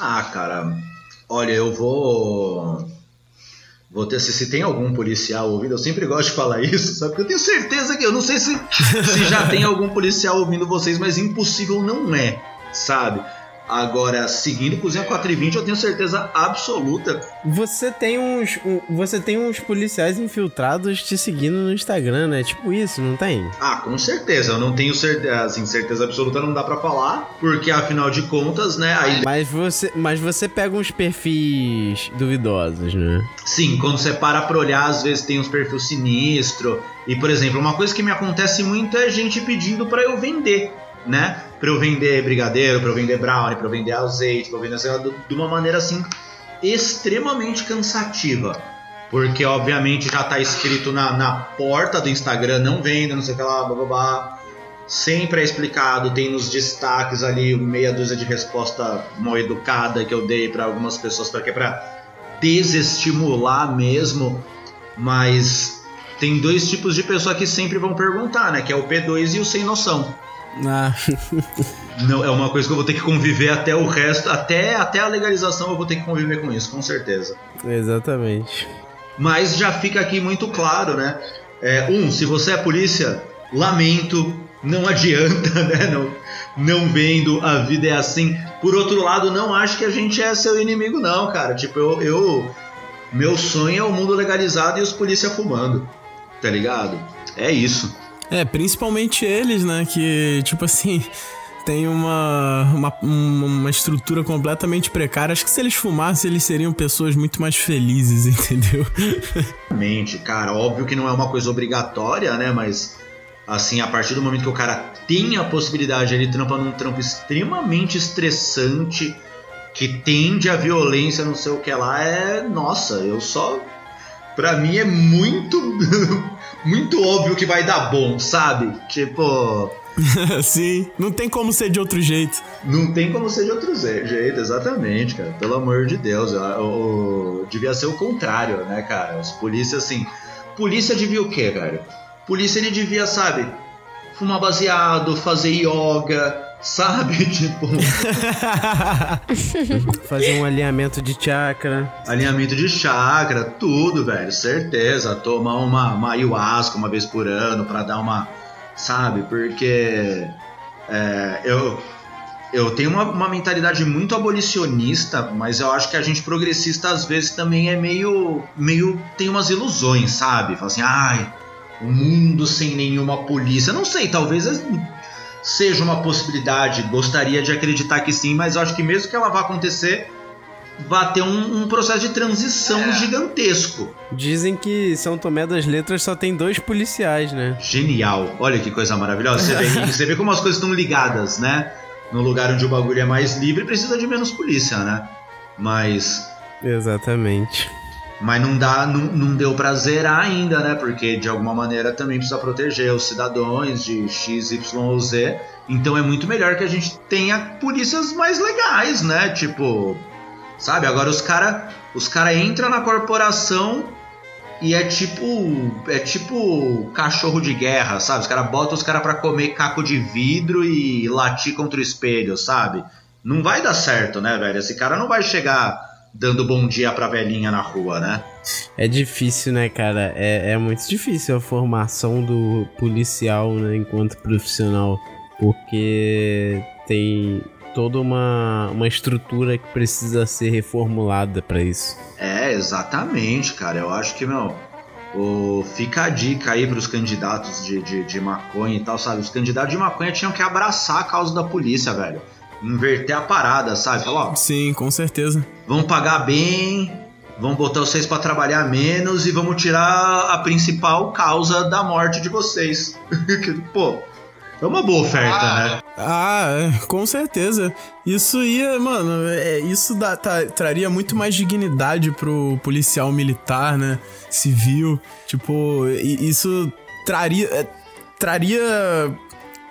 Ah, cara, olha, eu vou. Vou ter, se, se tem algum policial ouvindo, eu sempre gosto de falar isso, sabe? Porque eu tenho certeza que eu não sei se, se já tem algum policial ouvindo vocês, mas impossível não é, sabe? Agora, seguindo Cozinha 420, eu tenho certeza absoluta. Você tem uns. Um, você tem uns policiais infiltrados te seguindo no Instagram, né? Tipo isso, não tem? Ah, com certeza. Eu não tenho certeza, assim, certeza absoluta, não dá para falar, porque afinal de contas, né? Aí... Mas, você, mas você pega uns perfis duvidosos, né? Sim, quando você para pra olhar, às vezes tem uns perfis sinistros. E, por exemplo, uma coisa que me acontece muito é gente pedindo para eu vender né? Para eu vender brigadeiro, para eu vender brownie, para eu vender azeite, para eu vender lá, de uma maneira assim extremamente cansativa. Porque obviamente já está escrito na, na porta do Instagram, não venda, não sei o que lá, blá blá blá. Sempre é explicado, tem nos destaques ali meia dúzia de resposta mal educada que eu dei para algumas pessoas para que para desestimular mesmo, mas tem dois tipos de pessoa que sempre vão perguntar, né? Que é o P2 e o sem noção. Ah. Não, é uma coisa que eu vou ter que conviver até o resto, até, até a legalização eu vou ter que conviver com isso, com certeza. Exatamente. Mas já fica aqui muito claro, né? É, um, se você é polícia, lamento, não adianta, né? Não, não vendo, a vida é assim. Por outro lado, não acho que a gente é seu inimigo, não, cara. Tipo, eu. eu meu sonho é o mundo legalizado e os polícia fumando, tá ligado? É isso. É, principalmente eles, né? Que, tipo assim, tem uma, uma, uma estrutura completamente precária. Acho que se eles fumassem, eles seriam pessoas muito mais felizes, entendeu? Mente, cara, óbvio que não é uma coisa obrigatória, né? Mas, assim, a partir do momento que o cara tem a possibilidade, ele trampa num trampo extremamente estressante, que tende à violência, não sei o que lá, é. Nossa, eu só. Pra mim é muito. muito óbvio que vai dar bom, sabe? Tipo. Sim, não tem como ser de outro jeito. Não tem como ser de outro jeito, exatamente, cara. Pelo amor de Deus. Eu, eu, eu, devia ser o contrário, né, cara? Os polícia, assim. Polícia devia o quê, cara? Polícia ele devia, sabe? Fumar baseado, fazer yoga, sabe? Tipo. Fazer um alinhamento de chakra. Alinhamento de chakra, tudo, velho, certeza. Tomar uma, uma ayahuasca uma vez por ano para dar uma. Sabe? Porque. É, eu. Eu tenho uma, uma, mentalidade muito abolicionista, mas eu acho que a gente progressista às vezes também é meio. meio. tem umas ilusões, sabe? Fala assim, ai, um mundo sem nenhuma polícia. Não sei, talvez seja uma possibilidade, gostaria de acreditar que sim, mas eu acho que mesmo que ela vá acontecer, vai ter um, um processo de transição é. gigantesco. Dizem que São Tomé das Letras só tem dois policiais, né? Genial. Olha que coisa maravilhosa. Você vê, você vê como as coisas estão ligadas, né? No lugar onde o bagulho é mais livre, precisa de menos polícia, né? Mas. Exatamente. Mas não dá, não, não deu pra zerar ainda, né? Porque de alguma maneira também precisa proteger os cidadãos de X, Y ou Z. Então é muito melhor que a gente tenha polícias mais legais, né? Tipo, sabe? Agora os cara, os cara entram na corporação e é tipo, é tipo cachorro de guerra, sabe? Os cara botam os cara para comer caco de vidro e latir contra o espelho, sabe? Não vai dar certo, né, velho? Esse cara não vai chegar dando bom dia pra velhinha na rua, né? É difícil, né, cara? É, é muito difícil a formação do policial, né, enquanto profissional, porque tem toda uma, uma estrutura que precisa ser reformulada para isso. É, exatamente, cara. Eu acho que, meu, o, fica a dica aí pros candidatos de, de, de maconha e tal, sabe? Os candidatos de maconha tinham que abraçar a causa da polícia, velho inverter a parada, sabe? Falar, ó, Sim, com certeza. Vamos pagar bem, vamos botar vocês para trabalhar menos e vamos tirar a principal causa da morte de vocês. Pô, é uma boa oferta, ah, né? Ah, é, com certeza. Isso ia, mano, é, isso dá, tá, traria muito mais dignidade pro policial militar, né? Civil. Tipo, isso traria. É, traria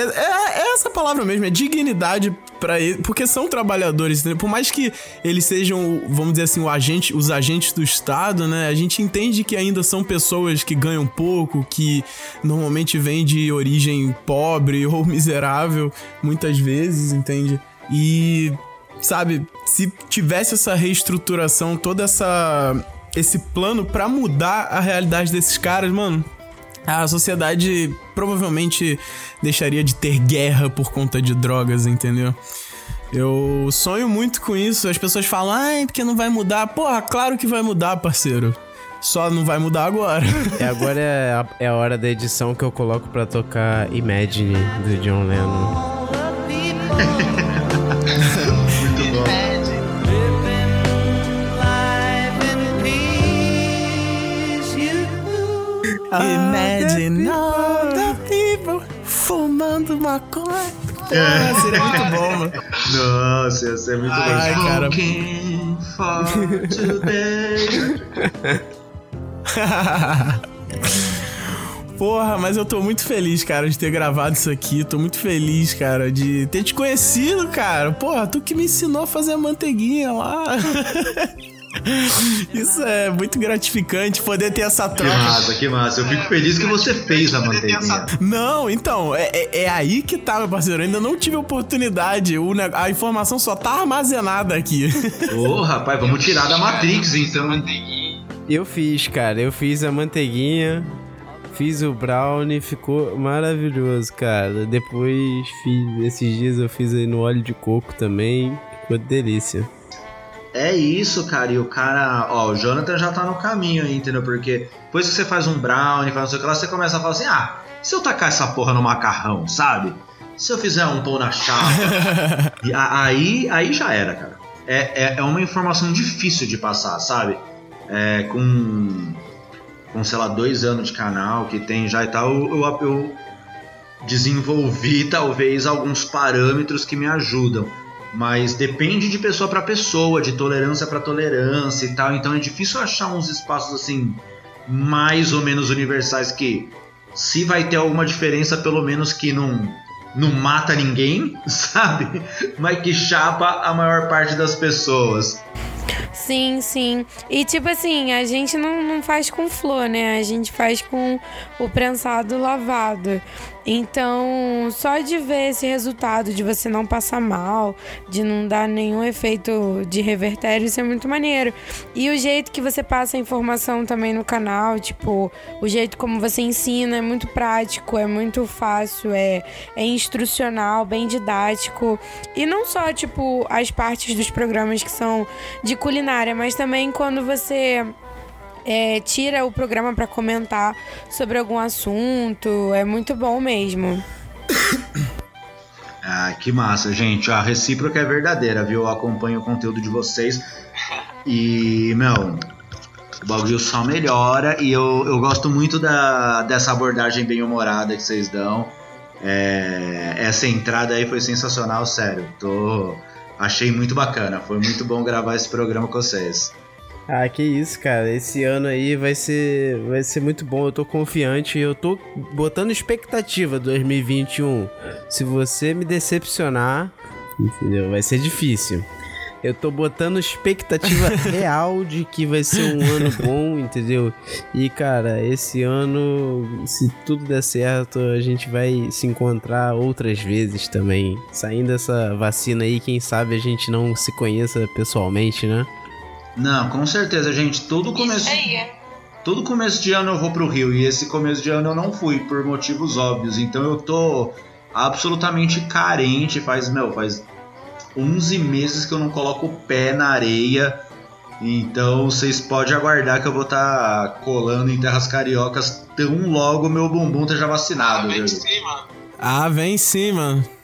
é, é, é, essa palavra mesmo, é dignidade para eles, porque são trabalhadores, por mais que eles sejam, vamos dizer assim, o agente, os agentes do Estado, né? A gente entende que ainda são pessoas que ganham pouco, que normalmente vêm de origem pobre ou miserável, muitas vezes, entende? E sabe, se tivesse essa reestruturação, toda essa esse plano para mudar a realidade desses caras, mano, a sociedade provavelmente deixaria de ter guerra por conta de drogas, entendeu? Eu sonho muito com isso. As pessoas falam, ai, porque não vai mudar. Porra, claro que vai mudar, parceiro. Só não vai mudar agora. É, agora é a, é a hora da edição que eu coloco pra tocar Imagine do John Lennon. Muito bom. Imagine the people fumando maconha. É. Porra, seria muito bom, mano. Nossa, ia ser muito Ai, bom. cara. Smoking for today. Porra, mas eu tô muito feliz, cara, de ter gravado isso aqui. Tô muito feliz, cara, de ter te conhecido, cara. Porra, tu que me ensinou a fazer a manteiguinha lá. Isso é muito gratificante poder ter essa Que troca. massa, que massa. Eu fico feliz que você fez a manteiguinha. Não, então, é, é- é aí que tá, meu parceiro. Eu ainda não tive oportunidade. A informação só tá armazenada aqui. Ô, rapaz, vamos tirar da Matrix, então. Eu fiz, cara. Eu fiz a manteiguinha, fiz o brownie, ficou maravilhoso, cara. Depois fiz, esses dias eu fiz aí no óleo de coco também, ficou delícia. É isso, cara. E o cara, ó, o Jonathan já tá no caminho aí, entendeu? Porque depois que você faz um brownie, faz não sei o que lá, você começa a falar assim: ah, se eu tacar essa porra no macarrão, sabe? Se eu fizer um pão na chapa. e aí, aí já era, cara. É, é, é uma informação difícil de passar, sabe? É, com, com, sei lá, dois anos de canal que tem já e tal, eu, eu, eu desenvolvi talvez alguns parâmetros que me ajudam. Mas depende de pessoa para pessoa, de tolerância para tolerância e tal. Então é difícil achar uns espaços assim mais ou menos universais que se vai ter alguma diferença, pelo menos que não não mata ninguém, sabe? Mas que chapa a maior parte das pessoas. Sim, sim. E tipo assim, a gente não, não faz com flor, né? A gente faz com o prensado lavado. Então, só de ver esse resultado, de você não passar mal, de não dar nenhum efeito de revertério, isso é muito maneiro. E o jeito que você passa a informação também no canal, tipo, o jeito como você ensina é muito prático, é muito fácil, é, é instrucional, bem didático. E não só, tipo, as partes dos programas que são de culinária, mas também quando você é, tira o programa para comentar sobre algum assunto. É muito bom mesmo. Ah, que massa, gente. A recíproca é verdadeira, viu? Eu acompanho o conteúdo de vocês. E, meu, o bagulho só melhora. E eu, eu gosto muito da, dessa abordagem bem humorada que vocês dão. É, essa entrada aí foi sensacional, sério. Tô, achei muito bacana. Foi muito bom gravar esse programa com vocês. Ah, que isso, cara. Esse ano aí vai ser, vai ser muito bom. Eu tô confiante. Eu tô botando expectativa 2021. Se você me decepcionar, entendeu? Vai ser difícil. Eu tô botando expectativa real de que vai ser um ano bom, entendeu? E cara, esse ano, se tudo der certo, a gente vai se encontrar outras vezes também. Saindo dessa vacina aí, quem sabe a gente não se conheça pessoalmente, né? Não, com certeza, gente. Todo começo. Todo começo de ano eu vou pro Rio e esse começo de ano eu não fui por motivos óbvios. Então eu tô absolutamente carente. Faz, meu, faz 11 meses que eu não coloco o pé na areia. Então vocês podem aguardar que eu vou estar colando em terras cariocas tão logo meu bumbum esteja vacinado. Vem viu? sim, mano. Ah, vem sim, mano.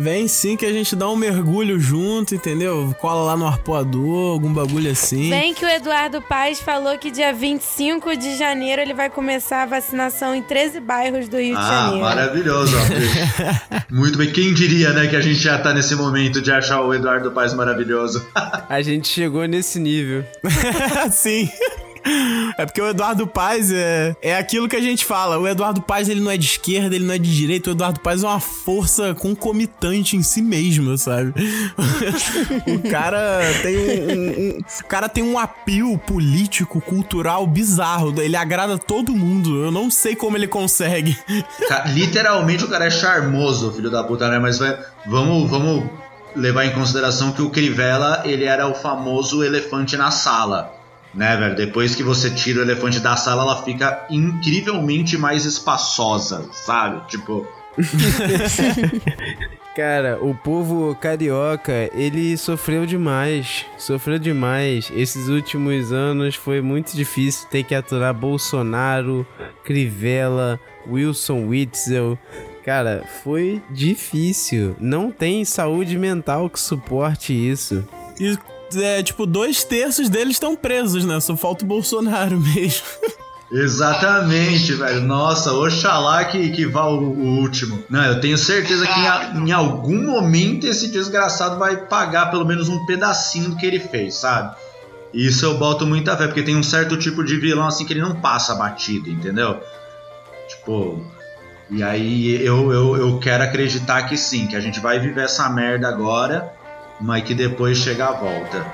Vem sim que a gente dá um mergulho junto, entendeu? Cola lá no arpoador, algum bagulho assim. Bem que o Eduardo Paes falou que dia 25 de janeiro ele vai começar a vacinação em 13 bairros do Rio de Ah, Janeiro. maravilhoso. ó. Muito bem. Quem diria, né, que a gente já tá nesse momento de achar o Eduardo Paz maravilhoso. A gente chegou nesse nível. Sim. É porque o Eduardo Paes é, é aquilo que a gente fala. O Eduardo Paes ele não é de esquerda, ele não é de direita. O Eduardo Paes é uma força concomitante em si mesmo, sabe? o cara tem um, um- um- cara tem um apelo político, cultural bizarro. Ele agrada todo mundo. Eu não sei como ele consegue. Literalmente o cara é charmoso, filho da puta, né? Mas vai, vamos, vamos levar em consideração que o Crivella, ele era o famoso elefante na sala. Né, velho? Depois que você tira o elefante da sala, ela fica incrivelmente mais espaçosa, sabe? Tipo. Cara, o povo carioca, ele sofreu demais. Sofreu demais. Esses últimos anos foi muito difícil ter que aturar Bolsonaro, Crivella, Wilson Witzel. Cara, foi difícil. Não tem saúde mental que suporte isso. E, é, tipo, dois terços deles estão presos, né? Só falta o Bolsonaro mesmo. Exatamente, velho. Nossa, oxalá que, que vá o, o último. Não, eu tenho certeza que em, em, algum momento esse desgraçado vai pagar pelo menos um pedacinho do que ele fez, sabe? Isso eu boto muita fé, porque tem um certo tipo de vilão assim que ele não passa batido, entendeu? Tipo. E aí eu, eu, eu quero acreditar que sim, que a gente vai viver essa merda agora, mas que depois chega a volta.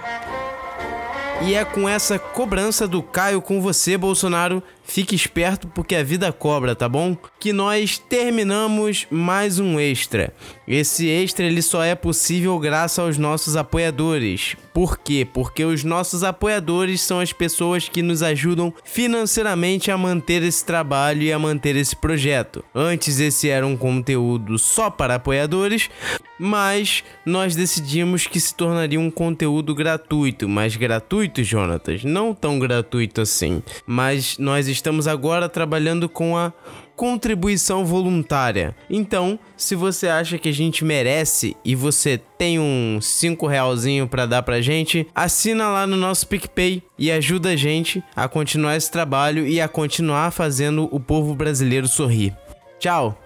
E é com essa cobrança do Caio com você, Bolsonaro, fique esperto porque a vida cobra, tá bom? Que nós terminamos mais um extra. Esse extra ele só é possível graças aos nossos apoiadores. Por quê? Porque os nossos apoiadores são as pessoas que nos ajudam financeiramente a manter esse trabalho e a manter esse projeto. Antes esse era um conteúdo só para apoiadores, mas nós decidimos que se tornaria um conteúdo gratuito, mas gratuito, Jonatas, não tão gratuito assim. Mas nós estamos agora trabalhando com a contribuição voluntária. Então, se você acha que a gente merece e você tem um 5 realzinho para dar pra gente, assina lá no nosso PicPay e ajuda a gente a continuar esse trabalho e a continuar fazendo o povo brasileiro sorrir. Tchau!